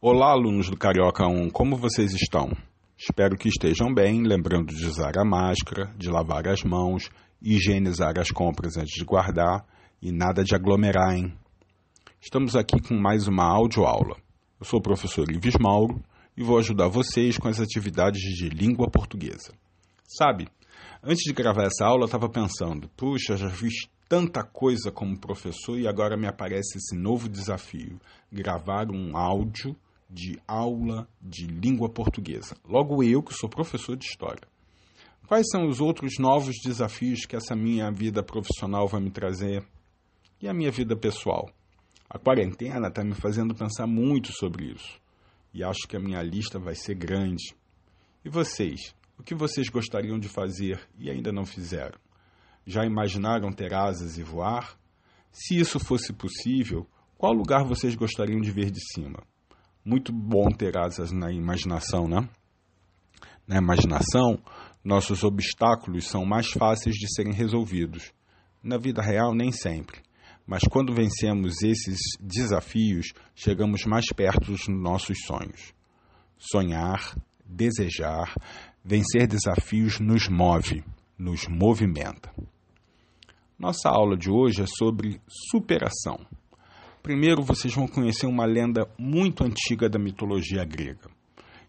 Olá, alunos do Carioca 1, como vocês estão? Espero que estejam bem, lembrando de usar a máscara, de lavar as mãos, higienizar as compras antes de guardar e nada de aglomerar, hein? Estamos aqui com mais uma audioaula. Eu sou o professor Ives Mauro e vou ajudar vocês com as atividades de língua portuguesa. Sabe, antes de gravar essa aula eu estava pensando, puxa, já fiz tanta coisa como professor e agora me aparece esse novo desafio, gravar um áudio de aula de língua portuguesa. Logo eu, que sou professor de história. Quais são os outros novos desafios que essa minha vida profissional vai me trazer? E a minha vida pessoal? A quarentena está me fazendo pensar muito sobre isso. E acho que a minha lista vai ser grande. E vocês? O que vocês gostariam de fazer e ainda não fizeram? Já imaginaram ter asas e voar? Se isso fosse possível, qual lugar vocês gostariam de ver de cima? Muito bom ter asas na imaginação, né? Na imaginação, nossos obstáculos são mais fáceis de serem resolvidos. Na vida real, nem sempre. Mas quando vencemos esses desafios, chegamos mais perto dos nossos sonhos. Sonhar, desejar, vencer desafios nos move, nos movimenta. Nossa aula de hoje é sobre superação. Primeiro, vocês vão conhecer uma lenda muito antiga da mitologia grega.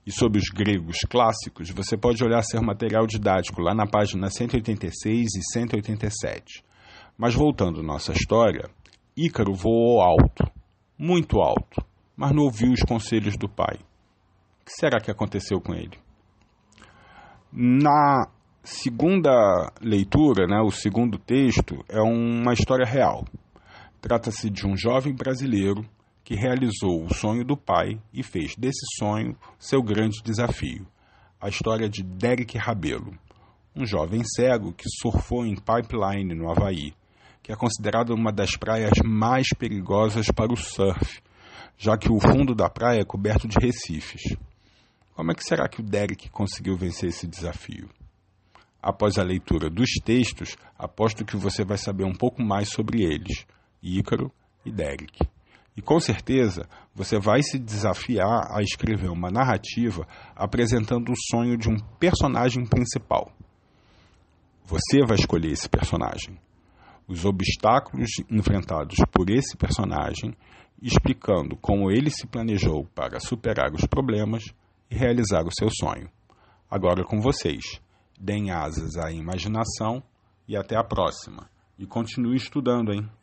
E sobre os gregos clássicos, você pode olhar seu material didático lá na página 186 e 187. Mas voltando à nossa história, Ícaro voou alto, muito alto, mas não ouviu os conselhos do pai. O que será que aconteceu com ele? Na segunda leitura, né, o segundo texto, é uma história real. Trata-se de um jovem brasileiro que realizou o sonho do pai e fez desse sonho seu grande desafio. A história de Derek Rabelo, um jovem cego que surfou em Pipeline, no Havaí, que é considerada uma das praias mais perigosas para o surf, já que o fundo da praia é coberto de recifes. Como é que será que o Derek conseguiu vencer esse desafio? Após a leitura dos textos, aposto que você vai saber um pouco mais sobre eles. Ícaro e Derek. E com certeza você vai se desafiar a escrever uma narrativa apresentando o sonho de um personagem principal. Você vai escolher esse personagem. Os obstáculos enfrentados por esse personagem, explicando como ele se planejou para superar os problemas e realizar o seu sonho. Agora com vocês. Deem asas à imaginação e até a próxima. E continue estudando, hein?